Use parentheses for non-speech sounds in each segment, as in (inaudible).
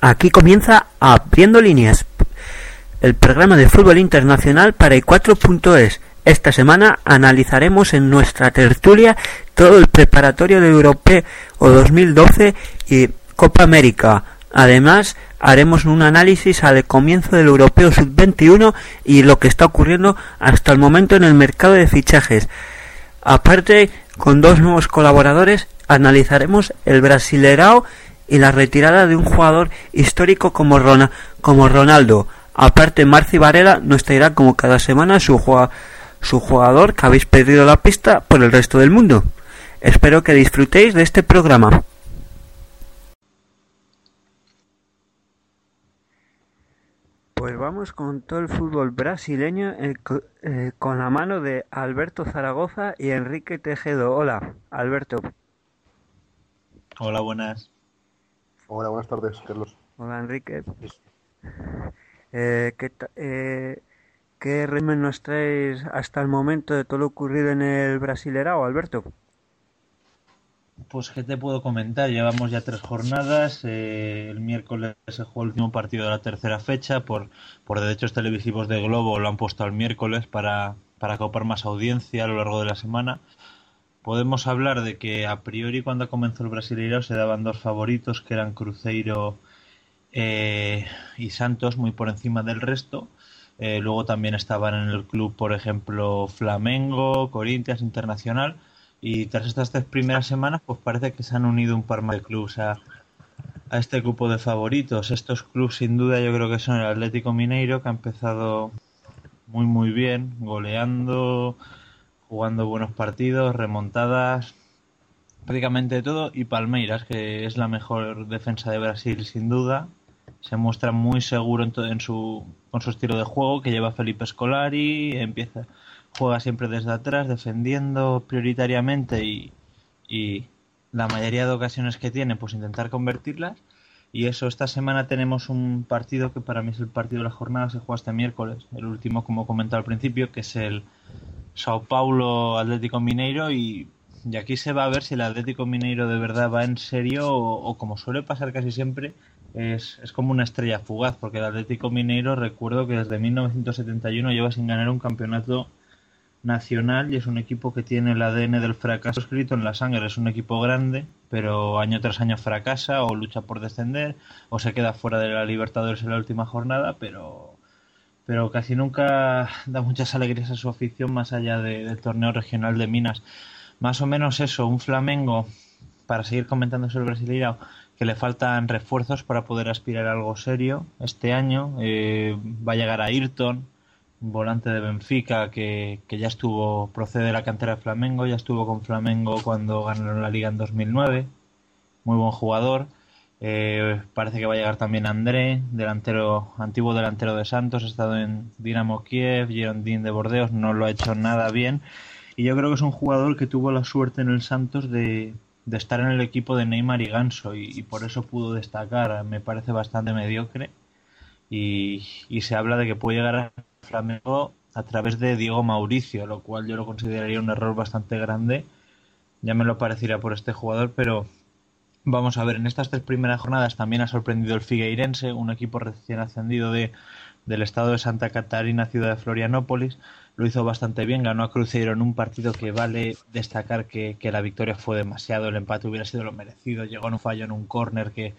Aquí comienza Abriendo Líneas, el programa de fútbol internacional para el 4.es. Esta semana analizaremos en nuestra tertulia todo el preparatorio de Europeo 2012 y Copa América. Además, haremos un análisis al comienzo del Europeo Sub-21 y lo que está ocurriendo hasta el momento en el mercado de fichajes. Aparte, con dos nuevos colaboradores, analizaremos el Brasilerao y la retirada de un jugador histórico como, como Ronaldo. Aparte, Marci Varela nos traerá como cada semana su, su jugador que habéis perdido la pista por el resto del mundo. Espero que disfrutéis de este programa. Pues vamos con todo el fútbol brasileño eh, eh, con la mano de Alberto Zaragoza y Enrique Tejedo. Hola, Alberto. Hola, buenas. Hola, buenas tardes, Carlos. Hola, Enrique. Eh, ¿qué, eh, ¿Qué resumen nos traes hasta el momento de todo lo ocurrido en el Brasilerao, Alberto? Pues, ¿qué te puedo comentar? Llevamos ya tres jornadas. Eh, el miércoles se jugó el último partido de la tercera fecha. Por, por derechos televisivos de Globo lo han puesto al miércoles para, para copar más audiencia a lo largo de la semana podemos hablar de que a priori cuando comenzó el Brasileirao se daban dos favoritos que eran Cruzeiro eh, y Santos muy por encima del resto. Eh, luego también estaban en el club, por ejemplo, Flamengo, Corinthians, Internacional. Y tras estas tres primeras semanas, pues parece que se han unido un par más de clubes a, a este grupo de favoritos. Estos clubes, sin duda, yo creo que son el Atlético Mineiro, que ha empezado muy, muy bien, goleando, jugando buenos partidos, remontadas, prácticamente todo, y Palmeiras, que es la mejor defensa de Brasil sin duda, se muestra muy seguro en, en su, con su estilo de juego que lleva Felipe Scolari, empieza, juega siempre desde atrás, defendiendo prioritariamente y, y la mayoría de ocasiones que tiene, pues intentar convertirlas. Y eso, esta semana tenemos un partido que para mí es el partido de la jornada, se juega este miércoles, el último, como comentado al principio, que es el Sao Paulo Atlético Mineiro y, y, aquí se va a ver si el Atlético Mineiro de verdad va en serio o, o como suele pasar casi siempre es, es, como una estrella fugaz porque el Atlético Mineiro recuerdo que desde 1971 lleva sin ganar un campeonato nacional y es un equipo que tiene el ADN del fracaso escrito en la sangre. Es un equipo grande, pero año tras año fracasa o lucha por descender o se queda fuera de la Libertadores en la última jornada, pero pero casi nunca (laughs) da muchas alegrías a su afición más allá de, del torneo regional de Minas. Más o menos eso, un Flamengo, para seguir comentando sobre el Brasileirao, que le faltan refuerzos para poder aspirar a algo serio este año. Eh, va a llegar a Ayrton, volante de Benfica que, que, ya estuvo, procede de la cantera de Flamengo, ya estuvo con Flamengo cuando ganaron la liga en 2009. Muy buen jugador. Eh, parece que va a llegar también André, delantero, antiguo delantero de Santos, ha estado en Dinamo Kiev, Girondin de Bordeos, no lo ha hecho nada bien. Y yo creo que es un jugador que tuvo la suerte en el Santos de, de estar en el equipo de Neymar y Ganso y, por eso pudo destacar. Me parece bastante mediocre y, se habla de que puede llegar a Flamengo a través de Diego Mauricio, lo cual yo lo consideraría un error bastante grande. Ya me lo pareciera por este jugador, pero Vamos a ver, en estas tres primeras jornadas también ha sorprendido el Figueirense, un equipo recién ascendido de, del estado de Santa Catarina, ciudad de Florianópolis. Lo hizo bastante bien, ganó a Cruzeiro en un partido que vale destacar que, que la victoria fue demasiado, el empate hubiera sido lo merecido. Llegó en un fallo en un córner que,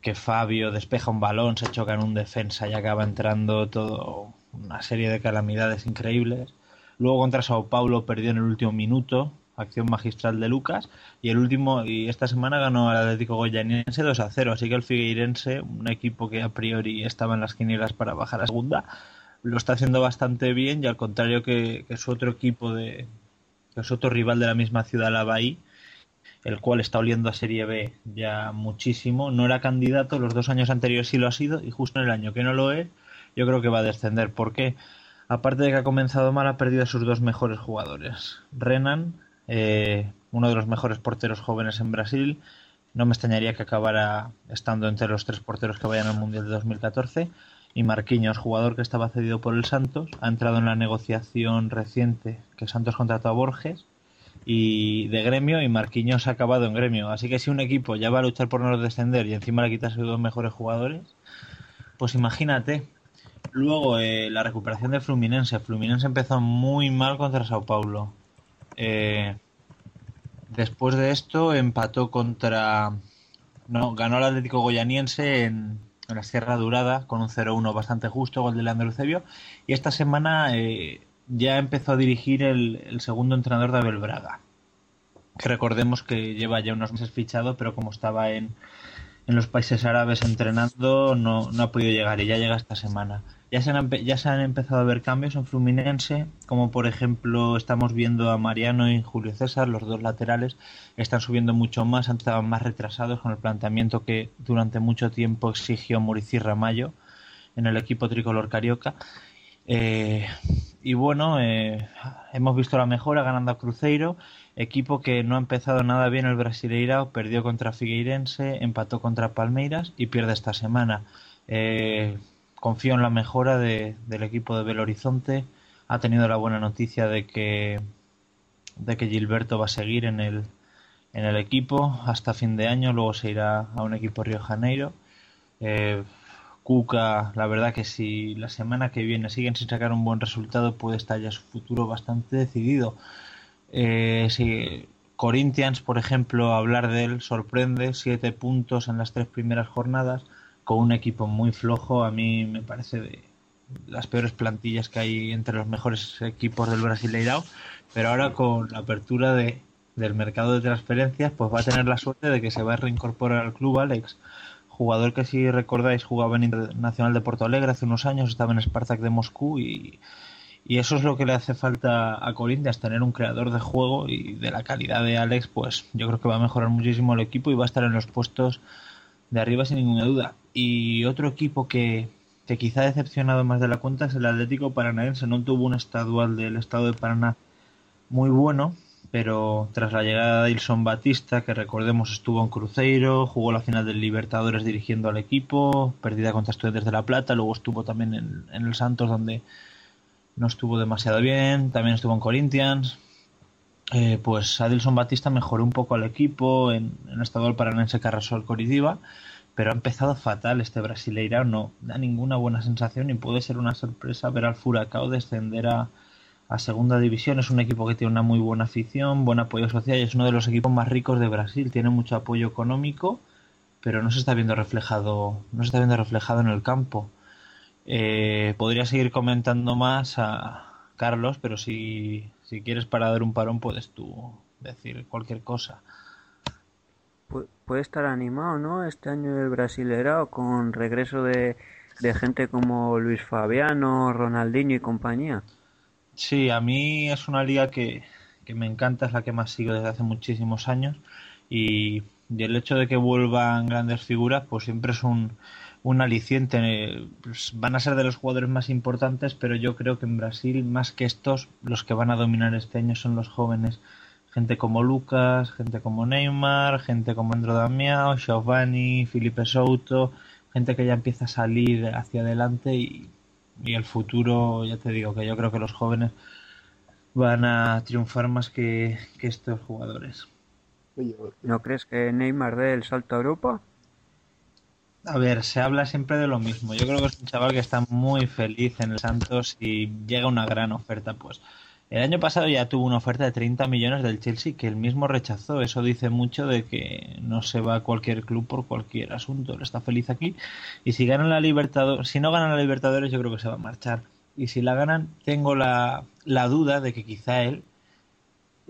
que Fabio despeja un balón, se choca en un defensa y acaba entrando todo una serie de calamidades increíbles. Luego contra Sao Paulo perdió en el último minuto, acción magistral de Lucas y el último y esta semana ganó al Atlético Goyaniense 2 a 0 así que el Figueirense un equipo que a priori estaba en las quinielas para bajar a segunda lo está haciendo bastante bien y al contrario que, que su otro equipo de que es otro rival de la misma ciudad la Bahía el cual está oliendo a Serie B ya muchísimo. No era candidato los dos años anteriores sí lo ha sido y justo en el año que no lo es yo creo que va a descender. ¿por qué? aparte de que ha comenzado mal ha perdido a sus dos mejores jugadores. Renan eh, uno de los mejores porteros jóvenes en Brasil. No me extrañaría que acabara estando entre los tres porteros que vayan al Mundial de 2014. Y Marquinhos, jugador que estaba cedido por el Santos, ha entrado en la negociación reciente que Santos contrató a Borges y de gremio y Marquinhos ha acabado en gremio. Así que si un equipo ya va a luchar por no descender y encima le quita sus dos mejores jugadores, pues imagínate. Luego, eh, la recuperación de Fluminense. Fluminense empezó muy mal contra Sao Paulo. Eh, después de esto empató contra... No, ganó el Atlético Goyaniense en, la Sierra Durada con un 0-1 bastante justo, gol de Leandro Eusebio. Y esta semana eh, ya empezó a dirigir el, segundo entrenador de Abel Braga. Que recordemos que lleva ya unos meses fichado, pero como estaba en, en los países árabes entrenando, no, no ha podido llegar y ya llega esta semana. Ya se, han, ya se han empezado a ver cambios en Fluminense, como por ejemplo estamos viendo a Mariano y Julio César, los dos laterales, están subiendo mucho más, han estado más retrasados con el planteamiento que durante mucho tiempo exigió Murici Ramallo en el equipo tricolor carioca. Eh, y bueno, eh, hemos visto la mejora ganando a Cruzeiro, equipo que no ha empezado nada bien el Brasileirao, perdió contra Figueirense, empató contra Palmeiras y pierde esta semana. Eh, confío en la mejora de, del equipo de Belo Horizonte. Ha tenido la buena noticia de que, de que Gilberto va a seguir en el, en el equipo hasta fin de año. Luego se irá a un equipo Río Janeiro. Eh, Cuca, la verdad que si la semana que viene siguen sin sacar un buen resultado, puede estar ya su futuro bastante decidido. Eh, si Corinthians, por ejemplo, hablar de él sorprende, siete puntos en las tres primeras jornadas con un equipo muy flojo, a mí me parece de las peores plantillas que hay entre los mejores equipos del Brasileirao, pero ahora con la apertura de, del mercado de transferencias, pues va a tener la suerte de que se va a reincorporar al club Alex, jugador que si recordáis jugaba en Internacional de Porto Alegre hace unos años, estaba en Spartak de Moscú y, y eso es lo que le hace falta a Corinthians, tener un creador de juego y de la calidad de Alex, pues yo creo que va a mejorar muchísimo el equipo y va a estar en los puestos de arriba sin ninguna duda. Y otro equipo que, que quizá ha decepcionado más de la cuenta es el Atlético Paranaense. No tuvo un estadual del estado de Paraná muy bueno, pero tras la llegada de Ilson Batista, que recordemos estuvo en Cruzeiro, jugó la final del Libertadores dirigiendo al equipo, perdida contra Estudiantes de La Plata, luego estuvo también en, en el Santos donde no estuvo demasiado bien, también estuvo en Corinthians, eh, pues Adilson Batista mejoró un poco al equipo en, en estado del Paranense el Coritiba, pero ha empezado fatal este Brasileirao, no da ninguna buena sensación y puede ser una sorpresa ver al Furacao descender a, a segunda división. Es un equipo que tiene una muy buena afición, buen apoyo social y es uno de los equipos más ricos de Brasil. Tiene mucho apoyo económico, pero no se está viendo reflejado, no se está viendo reflejado en el campo. Eh, podría seguir comentando más a Carlos, pero si si quieres para dar un parón puedes tú decir cualquier cosa. puede estar animado, ¿no? Este año el Brasilerao con regreso de, de gente como Luis Fabiano, Ronaldinho y compañía. Sí, a mí es una liga que, que me encanta, es la que más sigo desde hace muchísimos años y, y el hecho de que vuelvan grandes figuras pues siempre es un, un aliciente. Pues van a ser de los jugadores más importantes, pero yo creo que en Brasil, más que estos, los que van a dominar este año son los jóvenes. Gente como Lucas, gente como Neymar, gente como Andro Damiao, Giovanni, Felipe Souto, gente que ya empieza a salir hacia adelante y, y el futuro, ya te digo, que yo creo que los jóvenes van a triunfar más que, que estos jugadores. ¿No crees que Neymar dé el salto a Europa? A ver, se habla siempre de lo mismo. Yo creo que es un chaval que está muy feliz en el Santos y llega una gran oferta. Pues el año pasado ya tuvo una oferta de 30 millones del Chelsea que él mismo rechazó. Eso dice mucho de que no se va a cualquier club por cualquier asunto. Él está feliz aquí. Y si ganan la Libertadores, si no ganan la Libertadores, yo creo que se va a marchar. Y si la ganan, tengo la, la duda de que quizá él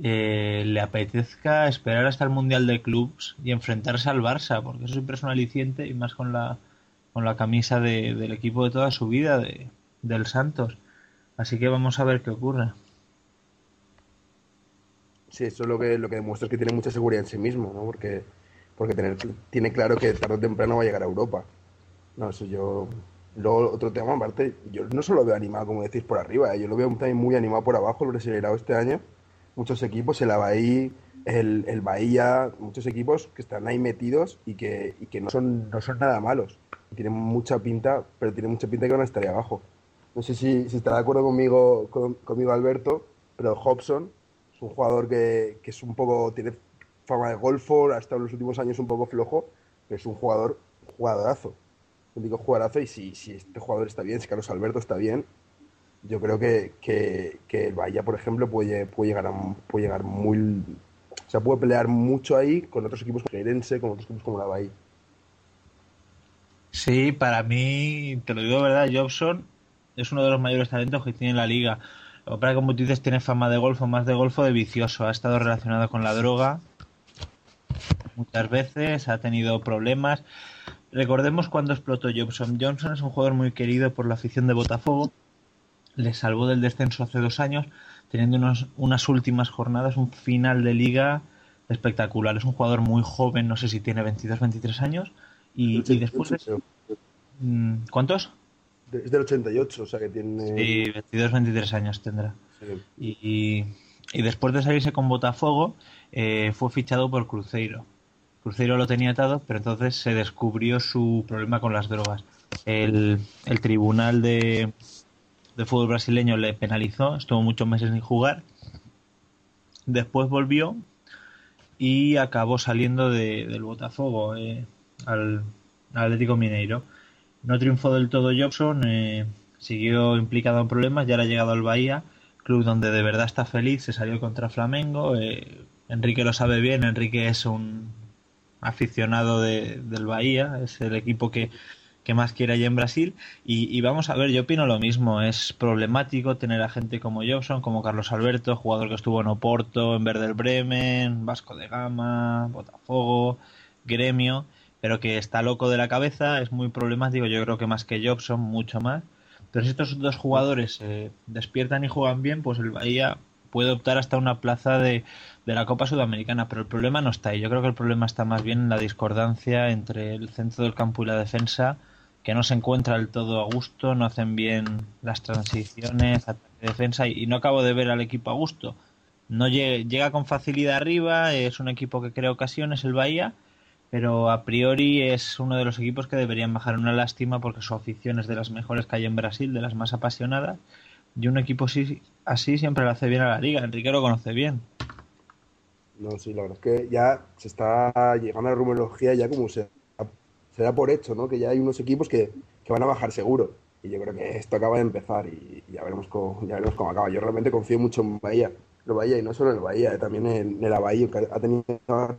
eh, le apetezca esperar hasta el Mundial de Clubs y enfrentarse al Barça, porque eso siempre es un aliciente y más con la, con la camisa de, del equipo de toda su vida, de, del Santos. Así que vamos a ver qué ocurre. Sí, eso es lo que, lo que demuestra es que tiene mucha seguridad en sí mismo, ¿no? Porque, porque tener, tiene claro que tarde o temprano va a llegar a Europa. No, eso yo. Luego, otro tema, aparte, yo no solo veo animado, como decís, por arriba, ¿eh? yo lo veo también muy animado por abajo, el Brasileirao este año muchos equipos, el Avaí, el, el Bahía, muchos equipos que están ahí metidos y que, y que no, son, no son nada malos. Tienen mucha pinta, pero tienen mucha pinta que van a estar ahí abajo. No sé si, si de acuerdo conmigo, con, conmigo Alberto, pero Hobson Es un jugador que, que es un poco, tiene fama de golfo, ha estado en los últimos años un poco flojo, pero es un jugador, jugadorazo. Un digo jugadorazo y si, si este jugador está bien, si Carlos Alberto está bien, yo creo que, que, el Bahía, por ejemplo, puede, puede, llegar a, puede llegar muy... O sea, puede pelear mucho ahí con otros equipos como con otros equipos como la Bahía. Sí, para mí, te lo digo de verdad, Jobson es uno de los mayores talentos que tiene la liga. Que como tú dices, tiene fama de golfo, más de golfo de vicioso. Ha estado relacionado con la droga muchas veces, ha tenido problemas. Recordemos cuando explotó Jobson. Johnson es un jugador muy querido por la afición de Botafogo. Le salvó del descenso hace dos años, teniendo unos, unas últimas jornadas, un final de liga espectacular. Es un jugador muy joven, no sé si tiene 22, 23 años. Y, y después... De, mm, ¿Cuántos? Es del 88, o sea que tiene... Sí, 22, 23 años tendrá. Sí. Y, y, después de salirse con Botafogo, eh, fue fichado por Cruzeiro. Cruzeiro lo tenía atado, pero entonces se descubrió su problema con las drogas. El, el tribunal de, de fútbol brasileño le penalizó, estuvo muchos meses sin jugar. Después volvió y acabó saliendo de, del Botafogo eh, al, Atlético Mineiro. No triunfó del todo Jobson, eh, siguió implicado en problemas, ya ha llegado al Bahía, club donde de verdad está feliz, se salió contra Flamengo. Eh, Enrique lo sabe bien, Enrique es un aficionado de, del Bahía, es el equipo que, que más quiere allá en Brasil. Y, vamos a ver, yo opino lo mismo. Es problemático tener a gente como Jobson, como Carlos Alberto, jugador que estuvo en Oporto, en Werder Bremen, Vasco de Gama, Botafogo, Gremio, pero que está loco de la cabeza, es muy problemático. Yo creo que más que Jobson, mucho más. Pero si estos dos jugadores se despiertan y juegan bien, pues el Bahía puede optar hasta una plaza de, de la Copa Sudamericana, pero el problema no está ahí. Yo creo que el problema está más bien en la discordancia entre el centro del campo y la defensa, que no se encuentra del todo a gusto, no hacen bien las transiciones, ataque defensa, y, no acabo de ver al equipo a gusto. No llega, con facilidad arriba, es un equipo que crea ocasiones, el Bahía, pero a priori es uno de los equipos que deberían bajar una lástima porque su afición es de las mejores que hay en Brasil, de las más apasionadas, y un equipo así, así siempre le hace bien a la liga. Enrique lo conoce bien. No, sí, la verdad es que ya se está llegando a la rumorología ya como se, se da por hecho, ¿no? Que ya hay unos equipos que, que, van a bajar seguro. Y yo creo que esto acaba de empezar y ya veremos cómo, ya veremos cómo acaba. Yo realmente confío mucho en Bahía. El Bahía y no solo en el Bahía, también en, en el Bahía, que ha tenido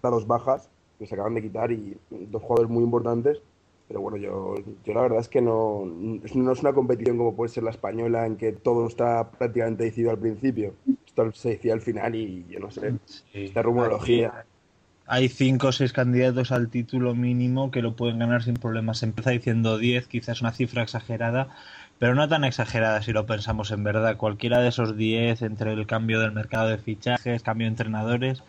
dos bajas que se acaban de quitar y dos jugadores muy importantes. Pero bueno, yo, yo la verdad es que no, no es una competición como puede ser la española en que todo está prácticamente decidido al principio. Esto se decía al final y yo no sé, sí. esta rumorología. Hay cinco o seis candidatos al título mínimo que lo pueden ganar sin problemas. Se empieza diciendo 10, quizás una cifra exagerada, pero no tan exagerada si lo pensamos en verdad. Cualquiera de esos 10, entre el cambio del mercado de fichajes, cambio de entrenadores,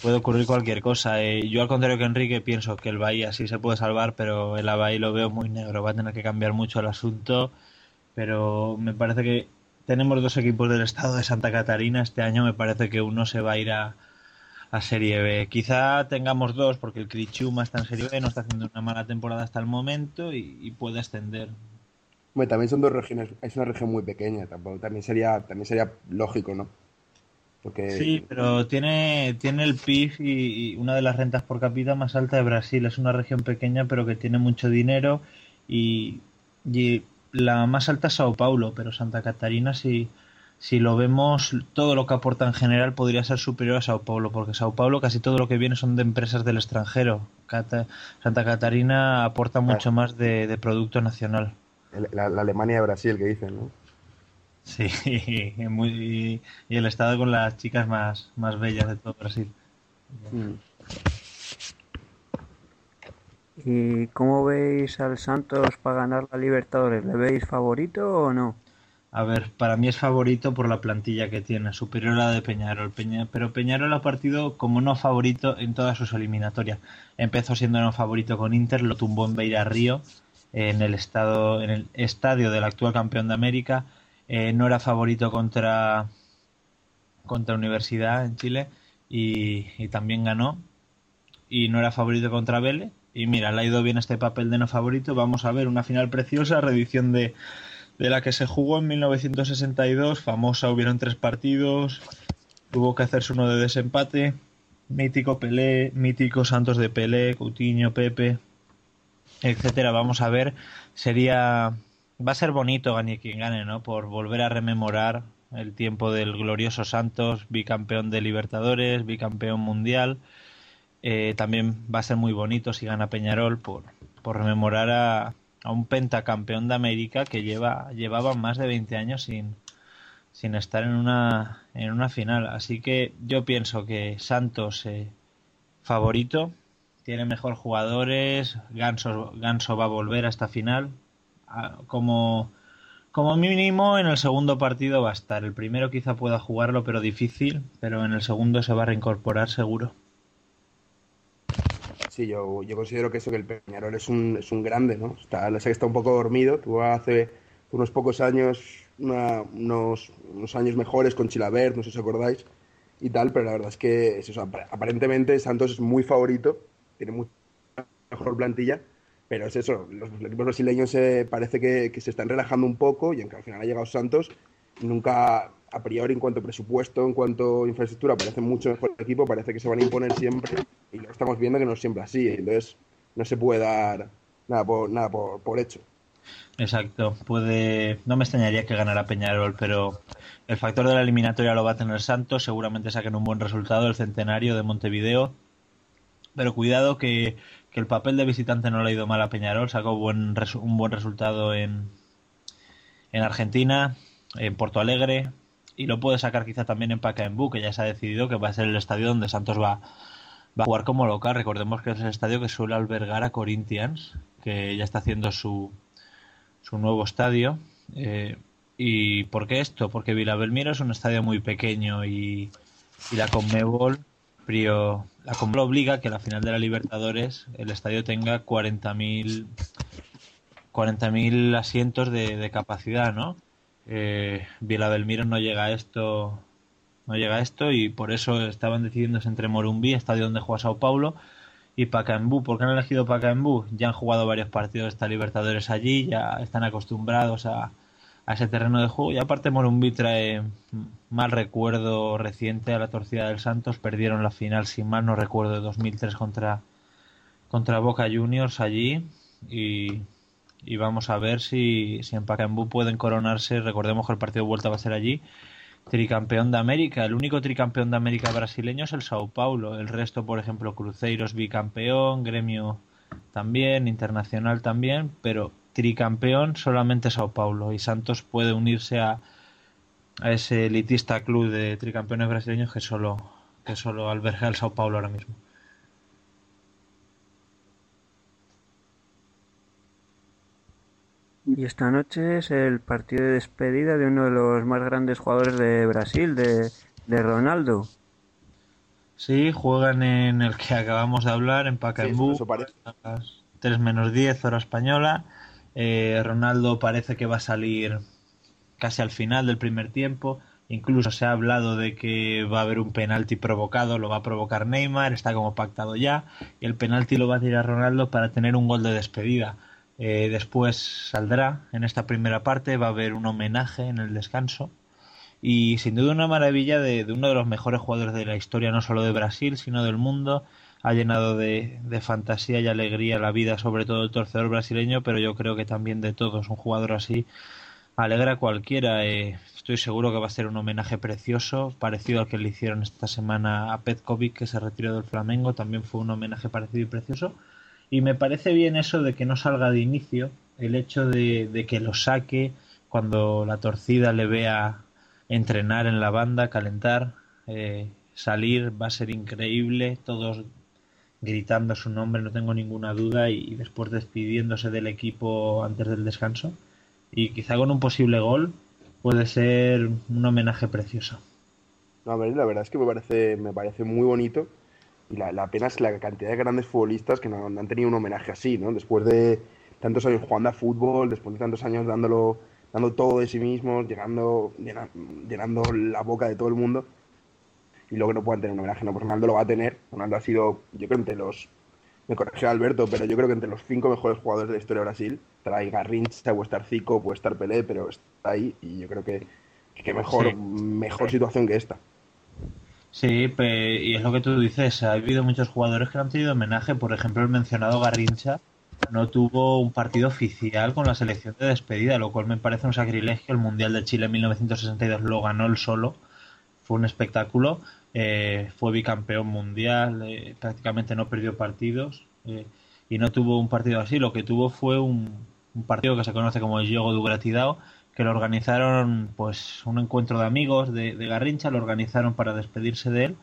puede ocurrir cualquier cosa. Eh, yo al contrario que Enrique pienso que el Bahía sí se puede salvar, pero el Bahía lo veo muy negro. Va a tener que cambiar mucho el asunto, pero me parece que tenemos dos equipos del estado de Santa Catarina. Este año me parece que uno se va a ir a, a Serie B. Quizá tengamos dos, porque el Crichuma está en Serie B, no está haciendo una mala temporada hasta el momento y, y puede ascender. Bueno, también son dos regiones, es una región muy pequeña, tampoco, también sería, también sería lógico, ¿no? Porque... Sí, pero tiene, tiene el PIB y, y, una de las rentas por cápita más alta de Brasil. Es una región pequeña, pero que tiene mucho dinero y, y la más alta es Sao Paulo, pero Santa Catarina si, si lo vemos, todo lo que aporta en general podría ser superior a Sao Paulo, porque Sao Paulo casi todo lo que viene son de empresas del extranjero. Cata, Santa Catarina aporta mucho más de, de, producto nacional. La, la, Alemania de Brasil que dicen, ¿no? Sí, muy, y el estado con las chicas más, más bellas de todo Brasil. Mm. ¿Y cómo veis al Santos para ganar la Libertadores? ¿Le veis favorito o no? A ver, para mí es favorito por la plantilla que tiene, superior a la de Peñarol. Peña, pero Peñarol ha partido como no favorito en todas sus eliminatorias. Empezó siendo no favorito con Inter, lo tumbó en Beira Río, en el, estado, en el estadio del actual campeón de América. Eh, no era favorito contra, contra Universidad en Chile y, y también ganó. Y no era favorito contra Vélez. Y mira, le ha ido bien este papel de no favorito. Vamos a ver una final preciosa, reedición de, de la que se jugó en 1962, famosa, hubieron tres partidos, tuvo que hacerse uno de desempate. Mítico Pelé, mítico Santos de Pelé, Coutinho, Pepe, etcétera. Vamos a ver, sería va a ser bonito gane quien gane, ¿no? Por volver a rememorar el tiempo del glorioso Santos, bicampeón de Libertadores, bicampeón mundial. Eh, también va a ser muy bonito si gana Peñarol por, por rememorar a, a un pentacampeón de América que lleva, llevaba más de 20 años sin, sin estar en una, en una final. Así que yo pienso que Santos eh, favorito, tiene mejor jugadores, Ganso, Ganso va a volver a esta final. Como, como mínimo en el segundo partido va a estar. El primero quizá pueda jugarlo, pero difícil, pero en el segundo se va a reincorporar seguro. Sí, yo, yo considero que eso, que el Peñarol es un, es un grande, ¿no? Está, sé que está un poco dormido. Tuvo hace unos pocos años, unos, unos años mejores con Chilabert, no sé si acordáis, y tal, pero la verdad es que aparentemente Santos es muy favorito, tiene mucha mejor plantilla, pero es eso, los, equipos brasileños eh, parece que, que, se están relajando un poco y aunque al final ha llegado Santos, nunca a priori en cuanto a presupuesto, en cuanto a infraestructura, parece mucho mejor el equipo, parece que se van a imponer siempre y lo estamos viendo que no es siempre así, entonces no se puede dar nada por, nada por, por hecho. Exacto, puede, no me extrañaría que ganara Peñarol, pero el factor de la eliminatoria lo va a tener Santos, seguramente saquen un buen resultado el centenario de Montevideo, pero cuidado que, que el papel de visitante no le ha ido mal a Peñarol, sacó buen, un buen resultado en, en Argentina, en Porto Alegre, y lo puede sacar quizá también en Pacaembu, que ya se ha decidido que va a ser el estadio donde Santos va, va a jugar como local. Recordemos que es el estadio que suele albergar a Corinthians, que ya está haciendo su, su nuevo estadio. Eh, ¿Y por qué esto? Porque Vila Belmiro es un estadio muy pequeño y, la Conmebol Prio, la Conmebol obliga que a la final de la Libertadores el estadio tenga 40.000 40.000 asientos de capacidad, ¿no? Eh, Vila Belmiro no llega a esto no llega a esto y por eso estaban decidiéndose entre Morumbí, estadio donde juega Sao Paulo, y Pacaembu. ¿Por qué han elegido Pacaembu? Ya han jugado varios partidos de esta Libertadores allí, ya están acostumbrados a, a ese terreno de juego y aparte Morumbí trae mal recuerdo reciente a la torcida del Santos, perdieron la final si mal no recuerdo de 2003 contra contra Boca Juniors allí y y vamos a ver si, si en Pacaembu pueden coronarse, recordemos que el partido de vuelta va a ser allí, tricampeón de América. El único tricampeón de América brasileño es el Sao Paulo. El resto, por ejemplo, Cruceiros bicampeón, Gremio también, Internacional también, pero tricampeón solamente Sao Paulo. Y Santos puede unirse a, a ese elitista club de tricampeones brasileños que solo, que solo alberga el Sao Paulo ahora mismo. Y esta noche es el partido de despedida de uno de los más grandes jugadores de Brasil, de, de Ronaldo. Sí, juegan en el que acabamos de hablar, en Pacaembu, sí, a las 3 menos 10 hora española. Eh, Ronaldo parece que va a salir casi al final del primer tiempo. Incluso se ha hablado de que va a haber un penalti provocado, lo va a provocar Neymar, está como pactado ya. Y el penalti lo va a tirar Ronaldo para tener un gol de despedida. Eh, después saldrá en esta primera parte, va a haber un homenaje en el descanso. Y sin duda una maravilla de, uno de los mejores jugadores de la historia, no solo de Brasil, sino del mundo. Ha llenado de, de fantasía y alegría la vida, sobre todo el torcedor brasileño, pero yo creo que también de todos. Un jugador así alegra a cualquiera. Eh, estoy seguro que va a ser un homenaje precioso, parecido al que le hicieron esta semana a Petkovic, que se retiró del Flamengo. También fue un homenaje parecido y precioso. Y me parece bien eso de que no salga de inicio, el hecho de, de, que lo saque cuando la torcida le vea entrenar en la banda, calentar, eh, salir, va a ser increíble, todos gritando su nombre, no tengo ninguna duda, y, y, después despidiéndose del equipo antes del descanso. Y quizá con un posible gol puede ser un homenaje precioso. No, a ver, la verdad es que me parece, me parece muy bonito y la, la, pena es la cantidad de grandes futbolistas que no, no, han tenido un homenaje así, ¿no? Después de tantos años jugando a fútbol, después de tantos años dándolo, dando todo de sí mismos, llegando, llenando, llenando la boca de todo el mundo, y luego no puedan tener un homenaje, no, pues Ronaldo lo va a tener. Ronaldo ha sido, yo creo, entre los, me corregirá Alberto, pero yo creo que entre los cinco mejores jugadores de la historia de Brasil, ahí Garrincha, puede estar Zico, puede estar Pelé, pero está ahí, y yo creo que, que mejor, sí. mejor situación que esta. Sí, y es lo que tú dices, ha habido muchos jugadores que han tenido homenaje, por ejemplo el mencionado Garrincha no tuvo un partido oficial con la selección de despedida, lo cual me parece un sacrilegio. El Mundial de Chile en 1962 lo ganó él solo, fue un espectáculo, eh, fue bicampeón mundial, eh, prácticamente no perdió partidos eh, y no tuvo un partido así, lo que tuvo fue un, partido que se conoce como el Yogo du Gratidao, que lo organizaron pues un encuentro de amigos de, Garrincha, lo organizaron para despedirse de él,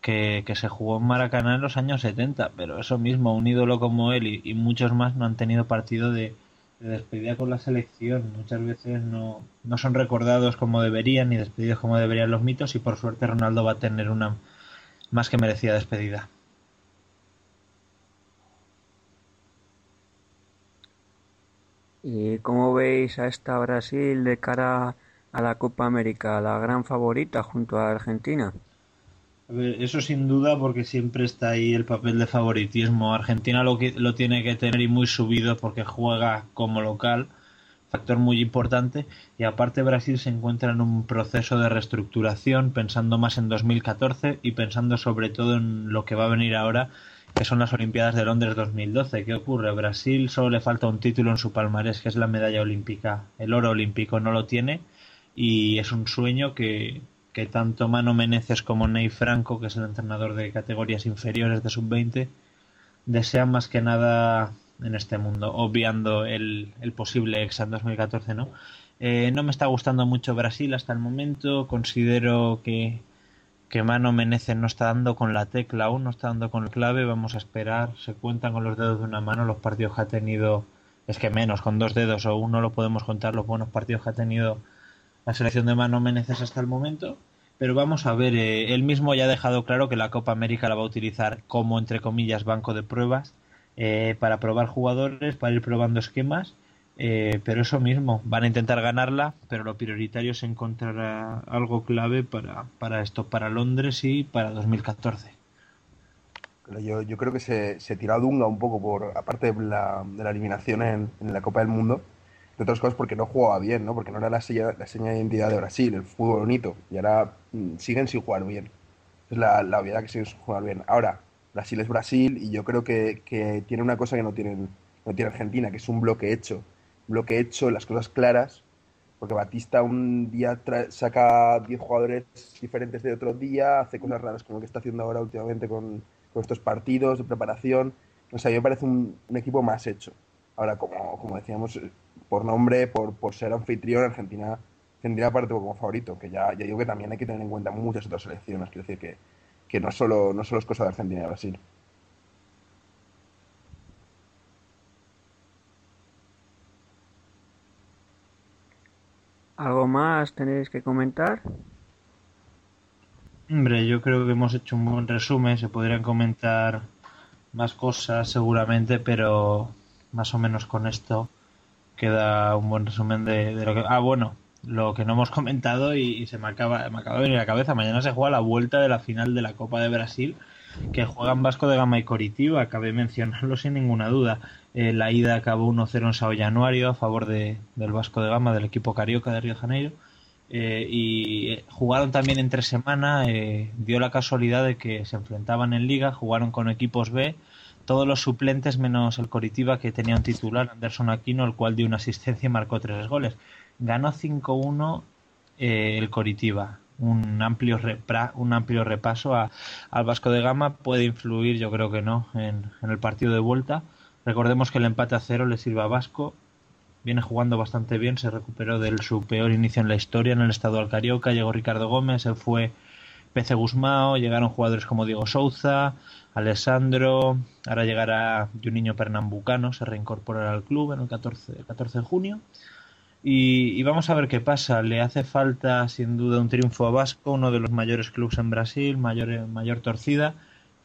que, se jugó en Maracaná en los años 70, pero eso mismo, un ídolo como él y, muchos más no han tenido partido de, despedida con la selección, muchas veces no, no son recordados como deberían ni despedidos como deberían los mitos y por suerte Ronaldo va a tener una más que merecida despedida. ¿Y cómo veis a esta Brasil de cara a la Copa América, la gran favorita junto a Argentina? Eso sin duda porque siempre está ahí el papel de favoritismo. Argentina lo, lo tiene que tener y muy subido porque juega como local, factor muy importante. Y aparte Brasil se encuentra en un proceso de reestructuración pensando más en 2014 y pensando sobre todo en lo que va a venir ahora que son las Olimpiadas de Londres 2012. ¿Qué ocurre? Brasil solo le falta un título en su palmarés, que es la medalla olímpica. El oro olímpico no lo tiene y es un sueño que, que tanto Mano Meneses como Ney Franco, que es el entrenador de categorías inferiores de sub-20, desean más que nada en este mundo, obviando el, el posible exa en 2014, ¿no? Eh, no me está gustando mucho Brasil hasta el momento, considero que que Mano Menezes no está dando con la tecla aún, no está dando con la clave, vamos a esperar, se cuentan con los dedos de una mano los partidos que ha tenido, es que menos, con dos dedos o uno lo podemos contar los buenos partidos que ha tenido la selección de Mano Menezes hasta el momento, pero vamos a ver, eh, él mismo ya ha dejado claro que la Copa América la va a utilizar como, entre comillas, banco de pruebas, eh, para probar jugadores, para ir probando esquemas eh, pero eso mismo, van a intentar ganarla, pero lo prioritario es encontrar algo clave para, para esto, para Londres y para 2014. Yo, yo creo que se, se tiró a Dunga un poco, por aparte de la, de la eliminación en, en, la Copa del Mundo, de otras cosas porque no jugaba bien, ¿no? porque no era la, seña, la seña de identidad de Brasil, el fútbol bonito, y ahora mm, siguen sin jugar bien. Es la, la obviedad que siguen sin jugar bien. Ahora, Brasil es Brasil y yo creo que, que tiene una cosa que no, tienen, no tiene Argentina, que es un bloque hecho lo que he hecho, las cosas claras, porque Batista un día saca 10 jugadores diferentes de otro día, hace cosas raras como lo que está haciendo ahora últimamente con, estos partidos de preparación. O sea, mí me parece un, equipo más hecho. Ahora, como, como decíamos, por nombre, por, por ser anfitrión, Argentina tendría parte como favorito, que ya, ya digo que también hay que tener en cuenta muchas otras selecciones, quiero decir que, que no, solo, no solo es cosa de Argentina y Brasil. ¿Algo más tenéis que comentar? Hombre, yo creo que hemos hecho un buen resumen. Se podrían comentar más cosas seguramente, pero más o menos con esto queda un buen resumen de, lo que... Ah, bueno, lo que no hemos comentado y, se me acaba, me acaba de venir a la cabeza. Mañana se juega la vuelta de la final de la Copa de Brasil que juegan Vasco de Gama y Coritiba, cabe mencionarlo sin ninguna duda. Eh, la ida acabó 1-0 en Sao Januario a favor de, del Vasco de Gama, del equipo carioca de Río de Janeiro. Eh, y eh, jugaron también entre semana, dio la casualidad de que se enfrentaban en liga, jugaron con equipos B, todos los suplentes menos el Coritiba que tenía un titular, Anderson Aquino, el cual dio una asistencia y marcó tres goles. Ganó 5-1 el Coritiba un amplio, un amplio repaso al Vasco de Gama puede influir, yo creo que no, en, el partido de vuelta. Recordemos que el empate a cero le sirve a Vasco. Viene jugando bastante bien, se recuperó de su peor inicio en la historia en el estado al Carioca. Llegó Ricardo Gómez, se fue Pece Guzmao, llegaron jugadores como Diego Souza, Alessandro, ahora llegará Juninho Pernambucano, se reincorporará al club en el 14, el 14 de junio. Y, vamos a ver qué pasa. Le hace falta, sin duda, un triunfo a Vasco, uno de los mayores clubes en Brasil, mayor, mayor torcida,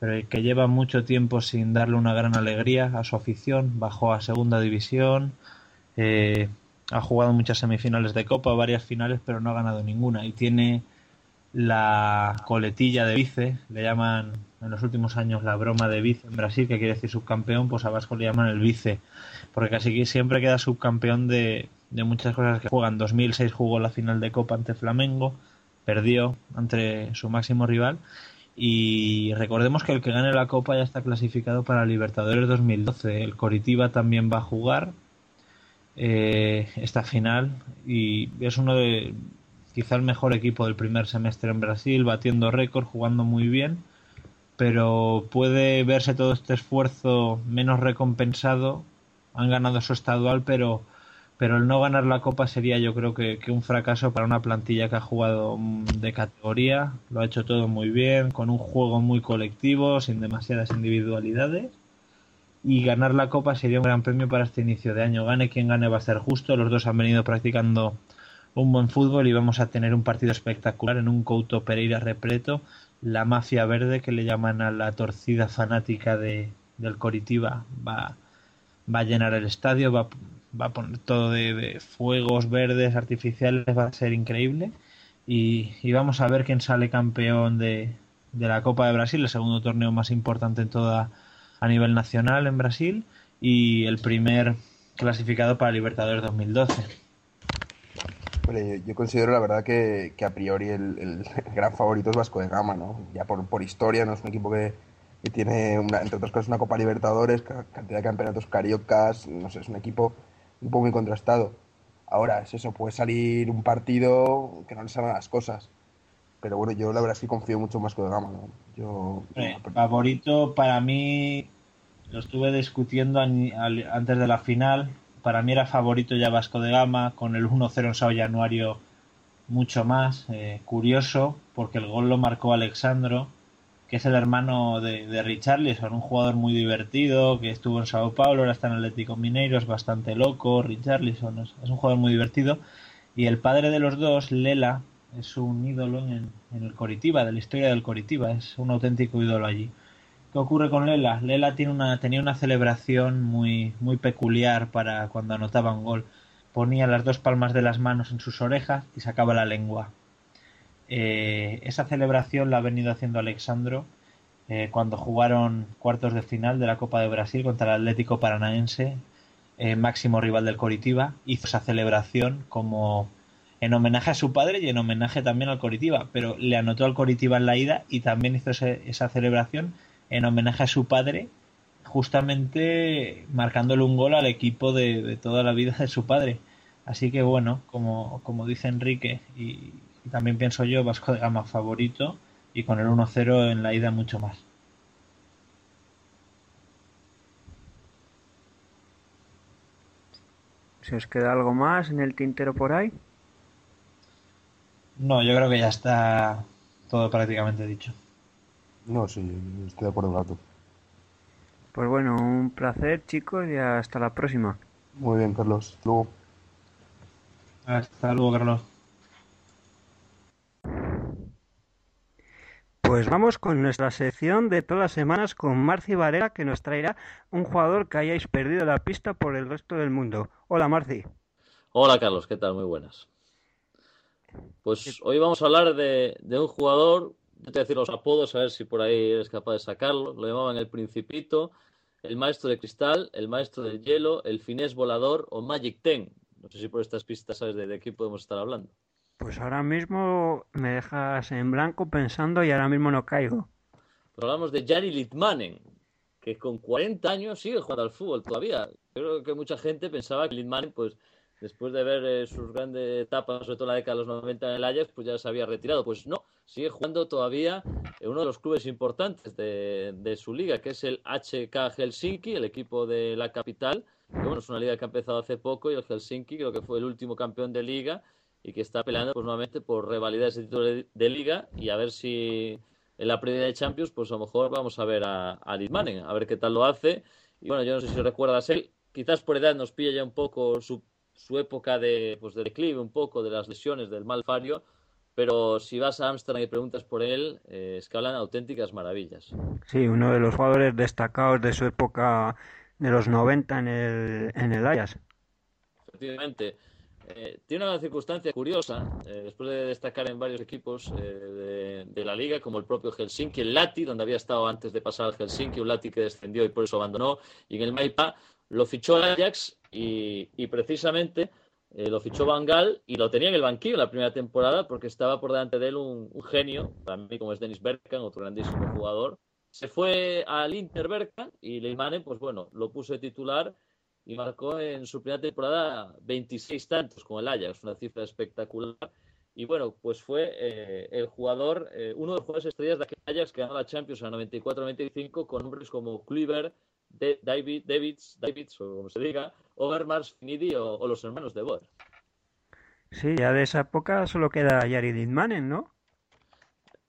pero que lleva mucho tiempo sin darle una gran alegría a su afición. Bajó a segunda división, eh, ha jugado muchas semifinales de Copa, varias finales, pero no ha ganado ninguna. Y tiene la coletilla de vice, le llaman en los últimos años la broma de vice en Brasil, que quiere decir subcampeón, pues a Vasco le llaman el vice, porque casi que siempre queda subcampeón de, de muchas cosas que juegan. 2006 jugó la final de Copa ante Flamengo, perdió ante su máximo rival. Y recordemos que el que gane la Copa ya está clasificado para Libertadores 2012. El Coritiba también va a jugar eh, esta final y es uno de quizá el mejor equipo del primer semestre en Brasil, batiendo récord, jugando muy bien, pero puede verse todo este esfuerzo menos recompensado. Han ganado su estadual, pero pero el no ganar la copa sería yo creo que, un fracaso para una plantilla que ha jugado mm, de categoría, lo ha hecho todo muy bien, con un juego muy colectivo, sin demasiadas individualidades. Y ganar la copa sería un gran premio para este inicio de año. Gane quien gane va a ser justo. Los dos han venido practicando un buen fútbol y vamos a tener un partido espectacular en un Couto Pereira repleto. La mafia verde que le llaman a la torcida fanática de, del Coritiba va, va a llenar el estadio, va, va a poner todo de, fuegos verdes artificiales, va a ser increíble. Y, vamos a ver quién sale campeón de, de, la Copa de Brasil, el segundo torneo más importante en toda a nivel nacional en Brasil y el primer clasificado para Libertadores 2012. yo, considero la verdad que, a priori el, (laughs) gran favorito es Vasco de Gama, ¿no? Ya por, por historia, no es un equipo que, tiene, una, entre otras cosas, una Copa Libertadores, cantidad de campeonatos cariocas, no sé, es un equipo un poco muy contrastado. Ahora, es eso, puede salir un partido que no le salgan las cosas. Pero bueno, yo la verdad es que confío mucho más que de Gama. Yo, favorito para mí, lo estuve discutiendo antes de la final. Para mí era favorito ya Vasco de Gama, con el 1-0 en Sao Januario mucho más. Eh, curioso, porque el gol lo marcó Alexandro que es el hermano de, de Richarlison, un jugador muy divertido que estuvo en Sao Paulo, ahora está en Atlético Mineiro, es bastante loco, Richarlison es, un jugador muy divertido. Y el padre de los dos, Lela, es un ídolo en, el Coritiba, de la historia del Coritiba, es un auténtico ídolo allí. ¿Qué ocurre con Lela? Lela tiene una, tenía una celebración muy, muy peculiar para cuando anotaba un gol. Ponía las dos palmas de las manos en sus orejas y sacaba la lengua. Eh, esa celebración la ha venido haciendo Alexandro eh, cuando jugaron cuartos de final de la Copa de Brasil contra el Atlético Paranaense, eh, máximo rival del Coritiba. Hizo esa celebración como en homenaje a su padre y en homenaje también al Coritiba, pero le anotó al Coritiba en la ida y también hizo esa celebración en homenaje a su padre, justamente marcándole un gol al equipo de, toda la vida de su padre. Así que bueno, como, como dice Enrique, y también pienso yo Vasco de Gama favorito y con el 1-0 en la ida mucho más. ¿Se os queda algo más en el tintero por ahí? No, yo creo que ya está todo prácticamente dicho. No, sí, estoy de acuerdo con Pues bueno, un placer chicos y hasta la próxima. Muy bien, Carlos. Luego. Hasta luego, Carlos. Pues vamos con nuestra sección de todas las semanas con Marci Varela que nos traerá un jugador que hayáis perdido la pista por el resto del mundo. Hola Marci. Hola Carlos, ¿qué tal? Muy buenas. Pues hoy vamos a hablar de, un jugador, te voy a decir los apodos, a ver si por ahí eres capaz de sacarlo. Lo llamaban el Principito, el Maestro de Cristal, el Maestro del Hielo, el Finés Volador o Magic Ten. No sé si por estas pistas sabes de, de qué podemos estar hablando. Pues ahora mismo me dejas en blanco pensando y ahora mismo no caigo. Hablamos de Jari Litmanen, que con 40 años sigue jugando al fútbol todavía. Creo que mucha gente pensaba que Litmanen, pues después de ver eh, sus grandes etapas, sobre todo la década de los 90 en el Ajax, pues ya se había retirado. Pues no, sigue jugando todavía en uno de los clubes importantes de, de su liga, que es el HK Helsinki, el equipo de la capital. Que bueno, es una liga que ha empezado hace poco y el Helsinki creo que fue el último campeón de liga y que está peleando pues nuevamente por revalidar ese título de, liga y a ver si en la primera de Champions pues a lo mejor vamos a ver a, a Litmanen, a ver qué tal lo hace y bueno yo no sé si recuerdas él quizás por edad nos pilla ya un poco su, su época de pues de declive un poco de las lesiones del malfario pero si vas a Amsterdam y preguntas por él, eh, es que hablan auténticas maravillas. Sí, uno de los jugadores destacados de su época de los 90 en el, en el Ajax. Efectivamente. Eh, tiene una circunstancia curiosa, eh, después de destacar en varios equipos eh, de, la liga, como el propio Helsinki, el Lati, donde había estado antes de pasar al Helsinki, un Lati que descendió y por eso abandonó, y en el Maipa lo fichó el Ajax y, precisamente eh, lo fichó Van Gaal y lo tenía en el banquillo en la primera temporada porque estaba por delante de él un, un genio, para mí como es Dennis Bergkamp, otro grandísimo jugador. Se fue al Inter Bergkamp y Leimane, pues bueno, lo puso de titular y marcó en su primera temporada 26 tantos con el Ajax, una cifra espectacular. Y bueno, pues fue eh, el jugador, eh, uno de los jugadores estrellas de aquel Ajax que ganó la Champions en 94-95 con hombres como Kluivert, de David, Davids, Davids, o como se diga, Overmars, Finidi o, los hermanos de Boer. Sí, ya de esa época solo queda Jari Lidmanen, ¿no?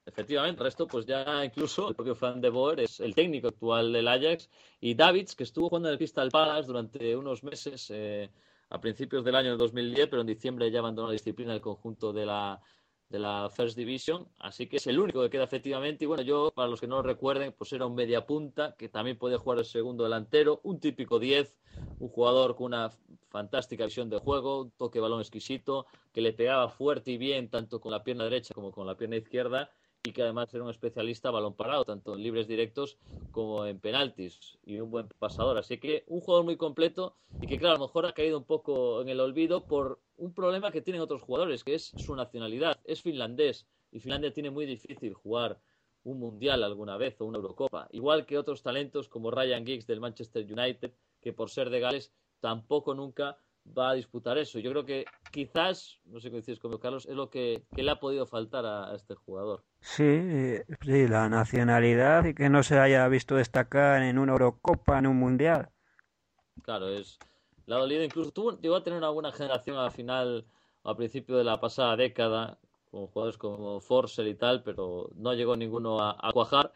Efectivamente, el resto, pues ya incluso el propio Fran de Boer es el técnico actual del Ajax y Davids, que estuvo jugando en el Crystal Palace durante unos meses eh, a principios del año del 2010, pero en diciembre ya abandonó la disciplina del conjunto de la, de la First Division, así que es el único que queda efectivamente. Y bueno, yo, para los que no lo recuerden, pues era un media punta que también podía jugar el segundo delantero, un típico 10, un jugador con una fantástica visión de juego, un toque de balón exquisito, que le pegaba fuerte y bien tanto con la pierna derecha como con la pierna izquierda y que además era un especialista balón parado, tanto en libres directos como en penaltis y un buen pasador. Así que un jugador muy completo y que, claro, a lo mejor ha caído un poco en el olvido por un problema que tienen otros jugadores, que es su nacionalidad. Es finlandés y Finlandia tiene muy difícil jugar un mundial alguna vez o una Eurocopa. Igual que otros talentos como Ryan Giggs del Manchester United, que por ser de Gales tampoco nunca va a disputar eso. Yo creo que quizás, no sé qué decís conmigo, Carlos, es lo que, que, le ha podido faltar a, a, este jugador. Sí, sí, la nacionalidad y que no se haya visto destacar en una Eurocopa, en un Mundial. Claro, es la dolido. Incluso tuvo, llegó a tener una buena generación al final, al principio de la pasada década, con jugadores como Forser y tal, pero no llegó ninguno a, a cuajar.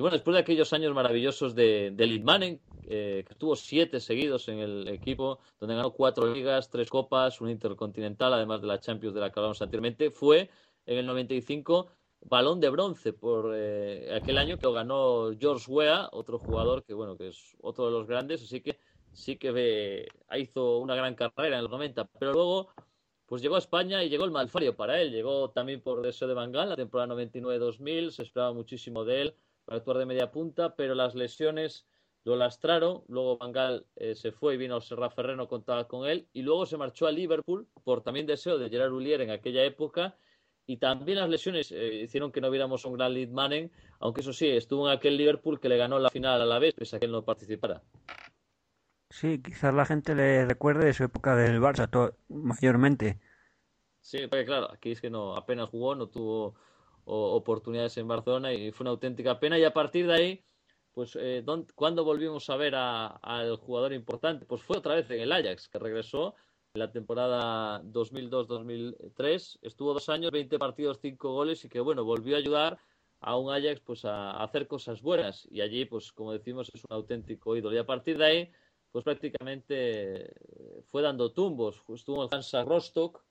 Y bueno, después de aquellos años maravillosos de, de Lidmanen, eh, que tuvo siete seguidos en el equipo, donde ganó cuatro ligas, tres copas, un intercontinental, además de la Champions de la que hablamos anteriormente, fue en el 95 balón de bronce por eh, aquel año que lo ganó George Weah, otro jugador que bueno que es otro de los grandes, así que sí que ve, hizo una gran carrera en los 90, pero luego pues llegó a España y llegó el malfario para él, llegó también por deseo de Bangal, la temporada 99-2000, se esperaba muchísimo de él para actuar de media punta, pero las lesiones lo lastraron, luego Bangal eh, se fue y vino Serra Ferrer, no contaba con él, y luego se marchó a Liverpool por también deseo de Gerard Ulier en aquella época, y también las lesiones eh, hicieron que no viéramos un gran lead Manen, aunque eso sí, estuvo en aquel Liverpool que le ganó la final a la vez, pese a que él no participara. Sí, quizás la gente le recuerde de su época del Barça mayormente. Sí, porque claro, aquí es que no, apenas jugó, no tuvo oportunidades en Barcelona y fue una auténtica pena. Y a partir de ahí, pues, eh, ¿cuándo volvimos a ver al jugador importante? Pues fue otra vez en el Ajax, que regresó en la temporada 2002-2003. Estuvo dos años, 20 partidos, 5 goles y que, bueno, volvió a ayudar a un Ajax pues a, hacer cosas buenas. Y allí, pues, como decimos, es un auténtico ídolo. Y a partir de ahí, pues prácticamente fue dando tumbos. Estuvo en Hansa Rostock,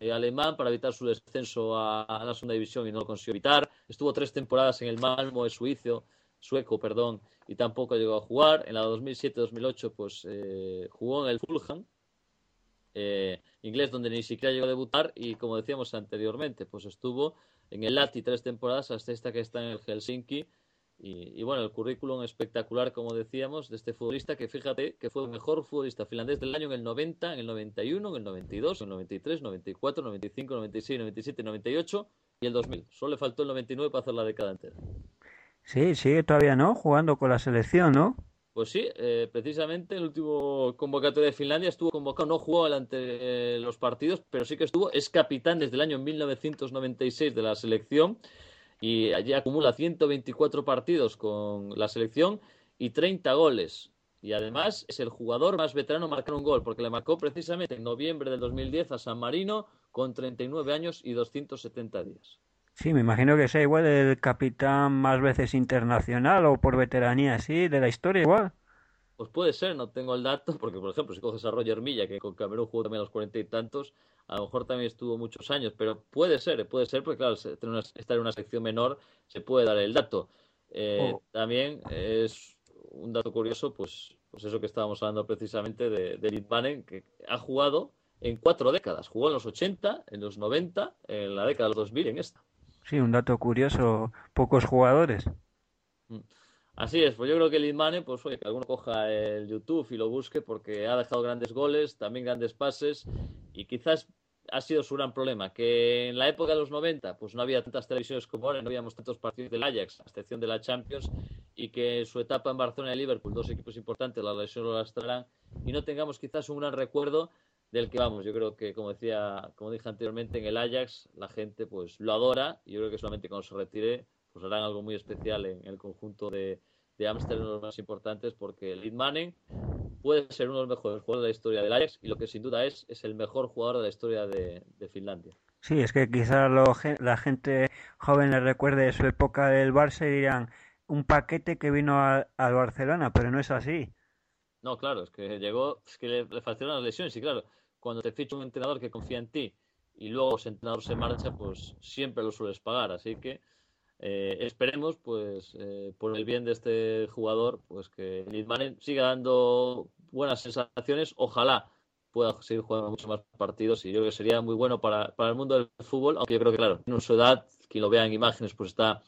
eh, alemán, para evitar su descenso a, la segunda división y no lo consiguió evitar. Estuvo tres temporadas en el Malmo de Suizo, sueco, perdón, y tampoco llegó a jugar. En la 2007-2008, pues eh, jugó en el Fulham, eh, inglés, donde ni siquiera llegó a debutar. Y como decíamos anteriormente, pues estuvo en el Lati tres temporadas hasta esta que está en el Helsinki. Y, y, bueno, el currículum espectacular, como decíamos, de este futbolista que fíjate que fue el mejor futbolista finlandés del año en el 90, en el 91, en el 92, en el 93, 94, 95, 96, 97, 98 y el 2000. Solo le faltó el 99 para hacer la década entera. Sí, sigue todavía, ¿no? Jugando con la selección, ¿no? Pues sí, eh, precisamente el último convocatorio de Finlandia estuvo convocado, no jugó ante eh, los partidos, pero sí que estuvo, es capitán desde el año 1996 de la selección y allí acumula 124 partidos con la selección y 30 goles. Y además es el jugador más veterano en marcar un gol, porque le marcó precisamente en noviembre del 2010 a San Marino con 39 años y 270 días. Sí, me imagino que sea igual el capitán más veces internacional o por veteranía, sí, de la historia igual. Pues puede ser, no tengo el dato, porque por ejemplo, si coges a Roger Milla, que con Camerún jugó también a los cuarenta y tantos, a lo mejor también estuvo muchos años, pero puede ser, puede ser, porque claro, estar en una sección menor se puede dar el dato. Eh, oh. También es un dato curioso, pues, pues eso que estábamos hablando precisamente de, de que ha jugado en cuatro décadas. Jugó en los 80, en los 90, en la década de los 2000 en esta. Sí, un dato curioso, pocos jugadores. Así es, pues yo creo que Lidmane, pues oye, que alguno coja el YouTube y lo busque porque ha dejado grandes goles, también grandes pases y quizás ha sido su gran problema, que en la época de los 90 pues no había tantas televisiones como ahora, no habíamos tantos partidos del Ajax, a excepción de la Champions, y que su etapa en Barcelona y Liverpool, dos equipos importantes, la lesión lo lastrarán, y no tengamos quizás un gran recuerdo del que vamos. Yo creo que, como decía, como dije anteriormente, en el Ajax la gente pues lo adora, y yo creo que solamente cuando se retire pues harán algo muy especial en el conjunto de, de Amsterdam, uno de los más importantes, porque Lead Manning puede ser uno de los mejores jugadores de la historia del Ajax y lo que sin duda es, es el mejor jugador de la historia de, Finlandia. Sí, es que quizás la gente joven le recuerde su época del Barça y dirán un paquete que vino al Barcelona, pero no es así. No, claro, es que llegó, es que le, le las lesiones y claro, cuando te ficha un entrenador que confía en ti y luego ese entrenador se marcha, pues siempre lo sueles pagar, así que eh, esperemos, pues, eh, por el bien de este jugador, pues que Lidmanen siga dando buenas sensaciones. Ojalá pueda seguir jugando muchos más partidos y yo creo que sería muy bueno para, el mundo del fútbol, aunque yo creo que, claro, en su edad, quien lo vea en imágenes, pues está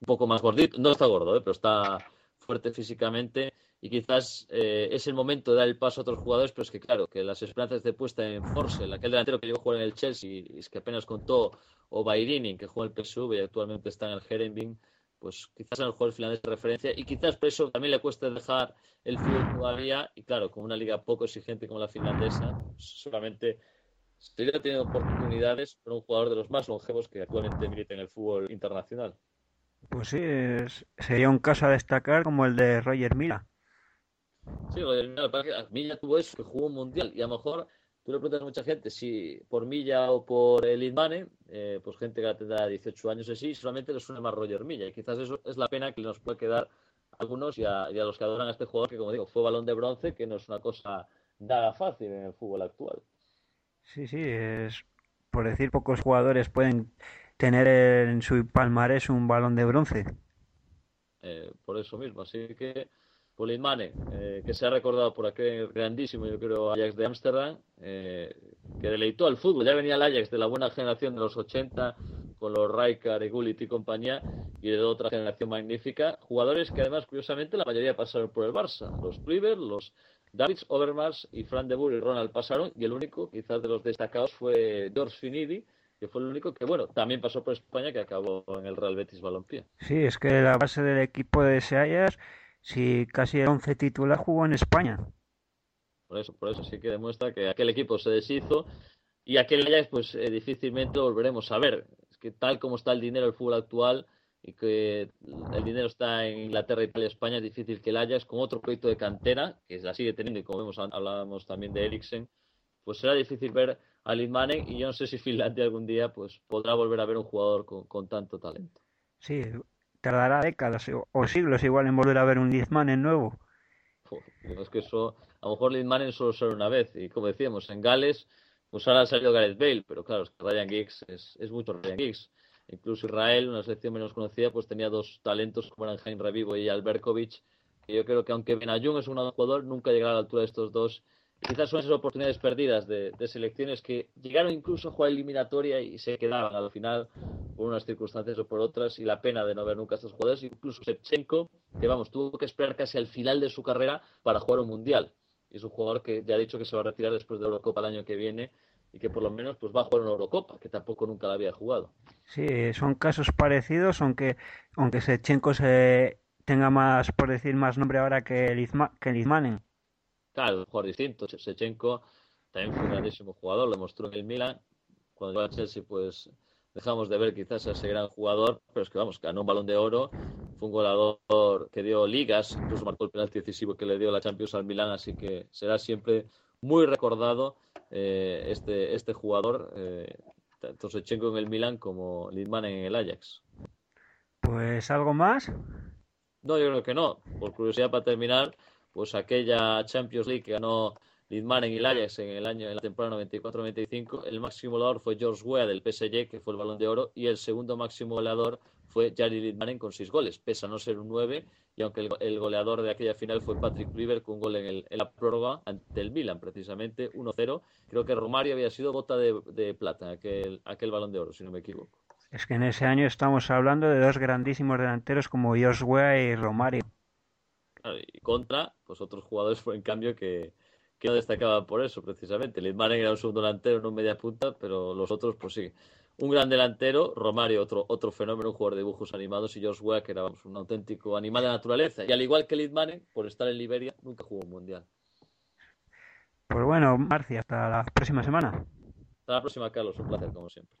un poco más gordito. No está gordo, ¿eh? pero está fuerte físicamente y quizás eh, es el momento de dar el paso a otros jugadores, pero es que claro, que las esperanzas de puesta en Forsell, aquel delantero que llegó a jugar en el Chelsea y es que apenas contó, o Bairini, que juega en el PSV y actualmente está en el Herenving, pues quizás en el jugador finlandés de referencia y quizás por eso también le cuesta dejar el fútbol todavía y claro, con una liga poco exigente como la finlandesa, pues solamente seguirá teniendo oportunidades para un jugador de los más longevos que actualmente milita en el fútbol internacional. Pues sí, sería un caso a destacar como el de Roger Mila. Sí, Milla tuvo eso, que jugó un mundial y a lo mejor tú le preguntas a mucha gente si por Milla o por el Idmane, eh, pues gente que tendrá 18 años así, solamente le suena más Roger Milla y quizás eso es la pena que nos puede quedar a algunos y a, los que adoran a este jugador que como digo fue balón de bronce, que no es una cosa nada fácil en el fútbol actual. Sí, sí, es por decir pocos jugadores pueden tener en su palmarés un balón de bronce. Eh, por eso mismo, así que Politmane, eh, que se ha recordado por aquel grandísimo, yo creo, Ajax de Ámsterdam, eh, que deleitó al fútbol. Ya venía el Ajax de la buena generación de los 80, con los Rijkaard, Gullit y compañía, y de otra generación magnífica. Jugadores que además, curiosamente, la mayoría pasaron por el Barça. Los Kluivert, los Davids, Overmars y Fran de Boer y Ronald pasaron, y el único, quizás de los destacados, fue George Finidi, que fue el único que, bueno, también pasó por España, que acabó en el Real Betis Balompié. Sí, es que la base del equipo de ese Ajax si casi el 11 titular jugó en España. Por eso, por eso sí que demuestra que aquel equipo se deshizo y aquel Ajax pues eh, difícilmente lo volveremos a ver. Es que tal como está el dinero del fútbol actual y que el dinero está en Inglaterra, Italia, España, es difícil que el Ajax con otro proyecto de cantera, que la sigue teniendo y como vemos hablábamos también de Eriksen, pues será difícil ver a Lidmanen y yo no sé si Finlandia algún día pues podrá volver a ver un jugador con, con tanto talento. Sí, tardará décadas o siglos igual en volver a ver un en nuevo. es que eso, a lo mejor en solo será una vez. Y como decíamos, en Gales, pues ahora ha salido Gareth Bale, pero claro, es que Ryan Giggs es, mucho Ryan Giggs. Incluso Israel, una selección menos conocida, pues tenía dos talentos como eran Jaime Revivo y Alberkovic. Que yo creo que aunque Benayoun es un gran jugador, nunca llegará a la altura de estos dos quizás son esas oportunidades perdidas de, selecciones que llegaron incluso a jugar eliminatoria y se quedaban al final por unas circunstancias o por otras y la pena de no ver nunca a estos jugadores, incluso Shevchenko, que vamos, tuvo que esperar casi al final de su carrera para jugar un mundial. Y es un jugador que ya ha dicho que se va a retirar después de la Eurocopa el año que viene y que por lo menos pues va a jugar una Eurocopa, que tampoco nunca la había jugado. Sí, son casos parecidos, aunque aunque Shevchenko se tenga más, por decir, más nombre ahora que, Lizma, que Lizmanen. Claro, un jugador distinto. Sechenko también fue un grandísimo jugador, lo mostró en el Milan. Cuando llegó a Chelsea, pues dejamos de ver quizás a ese gran jugador, pero es que vamos, ganó un balón de oro, fue un goleador que dio ligas, incluso marcó el penalti decisivo que le dio la Champions al Milan, así que será siempre muy recordado eh, este, este jugador, eh, tanto Sechenko en el Milan como Lidman en el Ajax. Pues algo más. No, yo creo que no. Por curiosidad, para terminar, pues aquella Champions League que ganó Lidmanen y Ajax en el año en la temporada 94-95, el máximo goleador fue George Weah del PSG, que fue el Balón de Oro, y el segundo máximo goleador fue Jari Lidmanen con seis goles, pese a no ser un nueve, y aunque el, goleador de aquella final fue Patrick Kluivert con un gol en, la prórroga ante el Milan, precisamente 1-0, creo que Romario había sido bota de, plata en aquel, aquel Balón de Oro, si no me equivoco. Es que en ese año estamos hablando de dos grandísimos delanteros como George Weah y Romario y contra, pues otros jugadores en cambio que, que no destacaban por eso, precisamente. Lidmanen era un segundo delantero, no un media punta, pero los otros, pues sí. Un gran delantero, Romario, otro, otro fenómeno, un jugador de dibujos animados, y George Weah, que era un auténtico animal de naturaleza. Y al igual que Lidmanen, por estar en Liberia, nunca jugó un mundial. Pues bueno, Marcia, hasta la próxima semana. Hasta la próxima, Carlos. Un placer, como siempre.